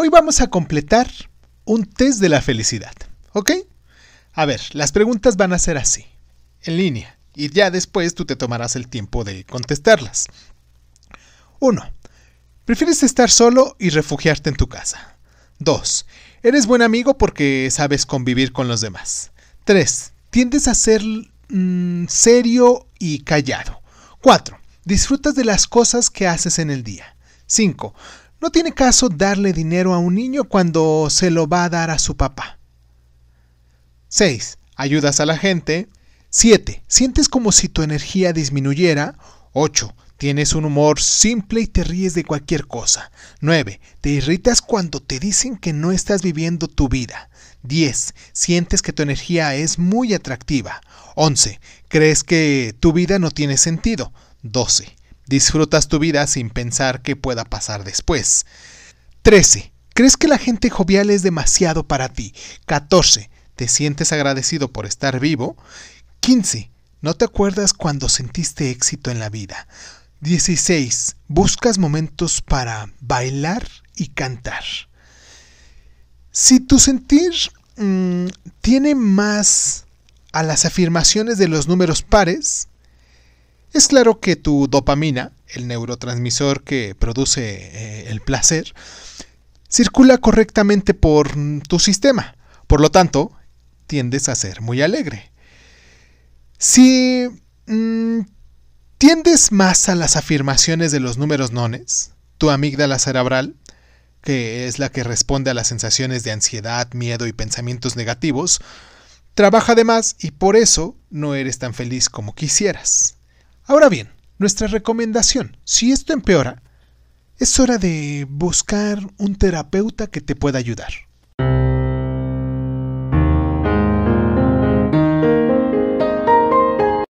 Hoy vamos a completar un test de la felicidad, ¿ok? A ver, las preguntas van a ser así, en línea, y ya después tú te tomarás el tiempo de contestarlas. 1. ¿Prefieres estar solo y refugiarte en tu casa? 2. Eres buen amigo porque sabes convivir con los demás. 3. Tiendes a ser mm, serio y callado. 4. Disfrutas de las cosas que haces en el día. 5. No tiene caso darle dinero a un niño cuando se lo va a dar a su papá. 6. Ayudas a la gente. 7. Sientes como si tu energía disminuyera. 8. Tienes un humor simple y te ríes de cualquier cosa. 9. Te irritas cuando te dicen que no estás viviendo tu vida. 10. Sientes que tu energía es muy atractiva. 11. Crees que tu vida no tiene sentido. 12. Disfrutas tu vida sin pensar qué pueda pasar después. 13. ¿Crees que la gente jovial es demasiado para ti? 14. ¿Te sientes agradecido por estar vivo? 15. ¿No te acuerdas cuando sentiste éxito en la vida? 16. Buscas momentos para bailar y cantar. Si tu sentir mm, tiene más a las afirmaciones de los números pares, es claro que tu dopamina, el neurotransmisor que produce eh, el placer, circula correctamente por tu sistema. Por lo tanto, tiendes a ser muy alegre. Si mm, Tiendes más a las afirmaciones de los números nones, tu amígdala cerebral, que es la que responde a las sensaciones de ansiedad, miedo y pensamientos negativos, trabaja de más y por eso no eres tan feliz como quisieras. Ahora bien, nuestra recomendación, si esto empeora, es hora de buscar un terapeuta que te pueda ayudar.